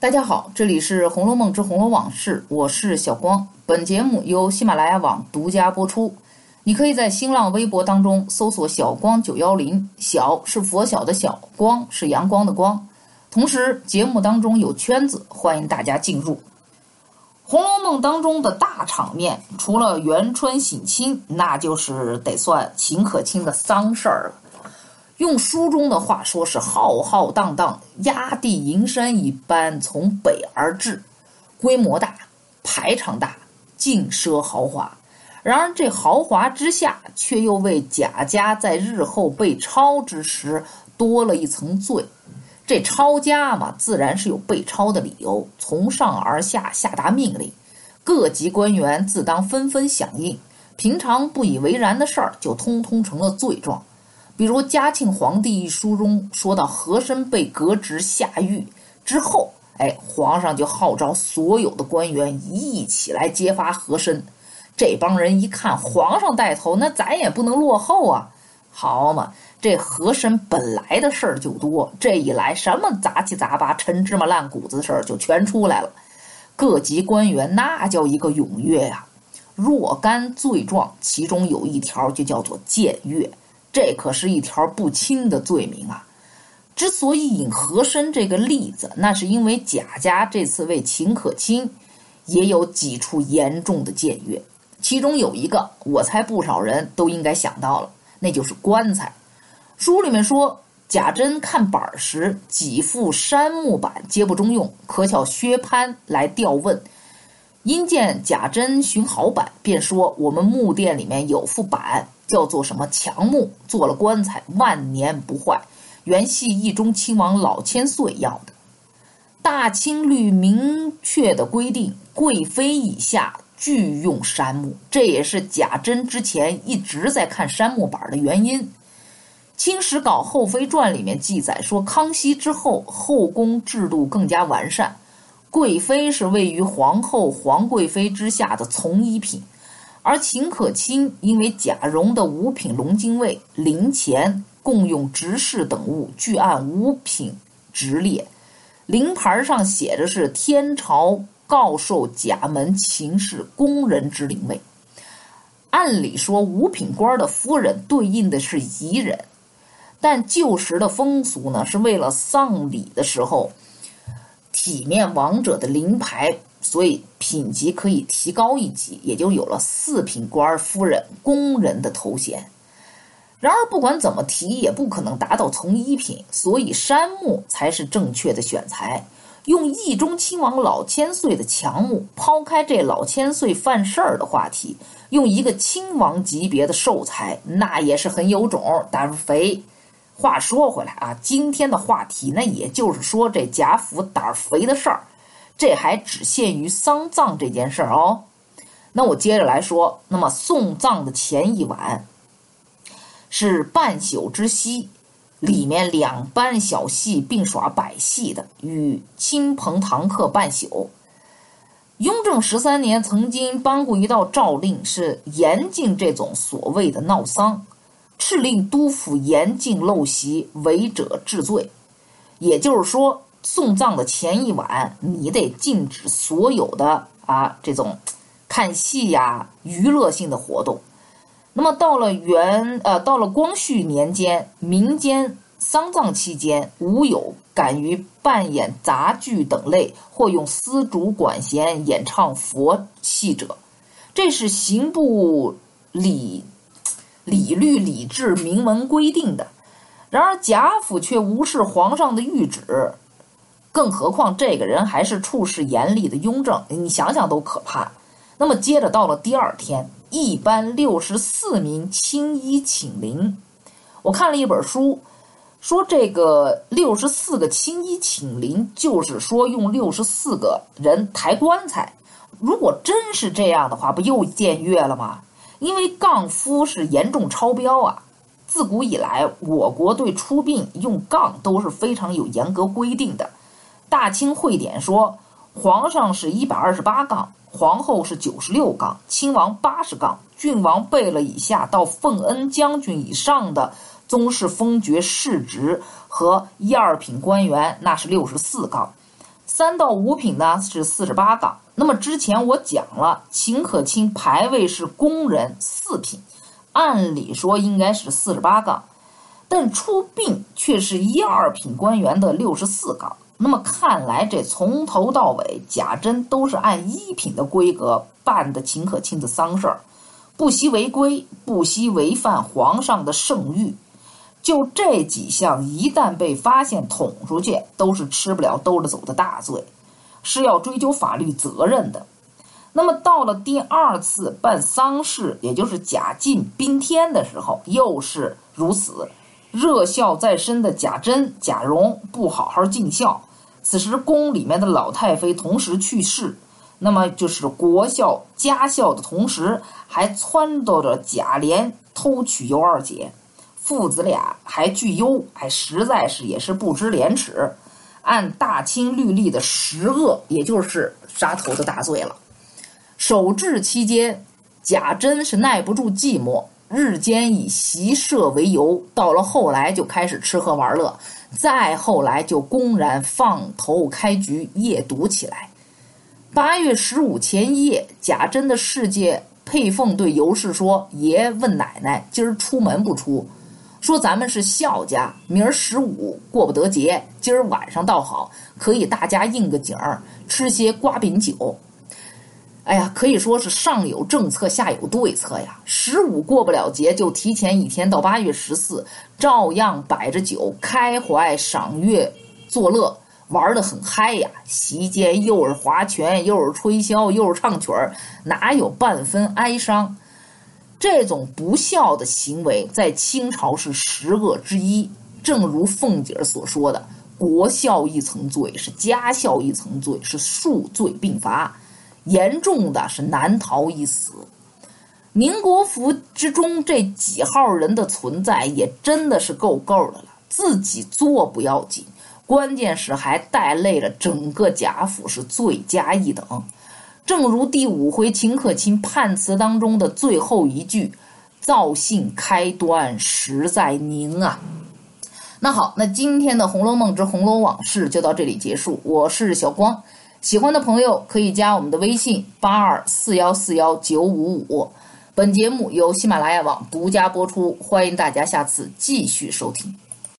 大家好，这里是《红楼梦之红楼往事》，我是小光。本节目由喜马拉雅网独家播出。你可以在新浪微博当中搜索“小光九幺零”，小是佛小的小，光是阳光的光。同时，节目当中有圈子，欢迎大家进入。《红楼梦》当中的大场面，除了元春省亲，那就是得算秦可卿的丧事儿了。用书中的话说，是浩浩荡荡，压地银山一般从北而至，规模大，排场大，尽奢豪华。然而这豪华之下，却又为贾家在日后被抄之时多了一层罪。这抄家嘛，自然是有被抄的理由，从上而下下达命令，各级官员自当纷纷响应。平常不以为然的事儿，就通通成了罪状。比如嘉庆皇帝一书中说到，和珅被革职下狱之后，哎，皇上就号召所有的官员一起来揭发和珅。这帮人一看皇上带头，那咱也不能落后啊！好嘛，这和珅本来的事儿就多，这一来，什么杂七杂八、陈芝麻烂谷子的事儿就全出来了。各级官员那叫一个踊跃呀！若干罪状，其中有一条就叫做僭越。这可是一条不轻的罪名啊！之所以引和珅这个例子，那是因为贾家这次为秦可卿，也有几处严重的僭越。其中有一个，我猜不少人都应该想到了，那就是棺材。书里面说，贾珍看板时，几副杉木板皆不中用，可巧薛蟠来调问，因见贾珍寻好板，便说：“我们木店里面有副板。”叫做什么强木做了棺材万年不坏，原系义中亲王老千岁要的。大清律明确的规定，贵妃以下俱用杉木，这也是贾珍之前一直在看杉木板的原因。《清史稿后妃传》里面记载说，康熙之后后宫制度更加完善，贵妃是位于皇后、皇贵妃之下的从一品。而秦可卿因为贾蓉的五品龙精卫灵钱共用执事等物，俱按五品直列，灵牌上写着是天朝告授贾门秦氏宫人之灵位。按理说五品官的夫人对应的是仪人，但旧时的风俗呢，是为了丧礼的时候体面王者的灵牌。所以品级可以提高一级，也就有了四品官夫人、宫人的头衔。然而，不管怎么提，也不可能达到从一品，所以杉木才是正确的选材。用义中亲王老千岁的强木，抛开这老千岁犯事儿的话题，用一个亲王级别的寿材，那也是很有种，胆肥。话说回来啊，今天的话题，那也就是说这贾府胆肥的事儿。这还只限于丧葬这件事儿哦。那我接着来说，那么送葬的前一晚是半宿之夕，里面两班小戏并耍百戏的，与亲朋堂客半宿。雍正十三年曾经颁过一道诏令，是严禁这种所谓的闹丧，敕令督府严禁陋习，违者治罪。也就是说。送葬的前一晚，你得禁止所有的啊这种看戏呀、娱乐性的活动。那么到了元呃，到了光绪年间，民间丧葬期间，无有敢于扮演杂剧等类或用丝竹管弦演唱佛戏者。这是刑部礼礼律礼制明文规定的。然而贾府却无视皇上的谕旨。更何况这个人还是处事严厉的雍正，你想想都可怕。那么接着到了第二天，一班六十四名青衣请灵。我看了一本书，说这个六十四个青衣请灵，就是说用六十四个人抬棺材。如果真是这样的话，不又僭越了吗？因为杠夫是严重超标啊。自古以来，我国对出殡用杠都是非常有严格规定的。大清会典说，皇上是一百二十八杠，皇后是九十六杠，亲王八十杠，郡王贝勒以下到奉恩将军以上的宗室封爵世职和一二品官员，那是六十四杠。三到五品呢是四十八杠。那么之前我讲了，秦可卿排位是宫人四品，按理说应该是四十八杠，但出殡却是一二品官员的六十四杠。那么看来这从头到尾贾珍都是按一品的规格办的秦可卿的丧事儿，不惜违规，不惜违反皇上的圣谕。就这几项，一旦被发现捅出去，都是吃不了兜着走的大罪，是要追究法律责任的。那么到了第二次办丧事，也就是贾进宾天的时候，又是如此。热孝在身的贾珍、贾蓉不好好尽孝，此时宫里面的老太妃同时去世，那么就是国孝家孝的同时，还撺掇着贾琏偷娶尤二姐。父子俩还聚忧，还实在是也是不知廉耻，按大清律例的十恶，也就是杀头的大罪了。守制期间，贾珍是耐不住寂寞，日间以习射为由，到了后来就开始吃喝玩乐，再后来就公然放头开局，夜读起来。八月十五前夜，贾珍的世界佩凤对尤氏说：“爷问奶奶，今儿出门不出？”说咱们是孝家，明儿十五过不得节，今儿晚上倒好，可以大家应个景儿，吃些瓜饼酒。哎呀，可以说是上有政策，下有对策呀。十五过不了节，就提前一天到八月十四，照样摆着酒，开怀赏月，作乐，玩得很嗨呀。席间又是划拳，又是吹箫，又是唱曲儿，哪有半分哀伤？这种不孝的行为，在清朝是十恶之一。正如凤姐所说的：“国孝一层罪，是家孝一层罪，是数罪并罚，严重的是难逃一死。”宁国府之中这几号人的存在，也真的是够够的了。自己做不要紧，关键是还带累了整个贾府，是罪加一等。正如第五回秦可卿判词当中的最后一句：“造姓开端实在宁啊。”那好，那今天的《红楼梦之红楼往事》就到这里结束。我是小光，喜欢的朋友可以加我们的微信八二四幺四幺九五五。本节目由喜马拉雅网独家播出，欢迎大家下次继续收听。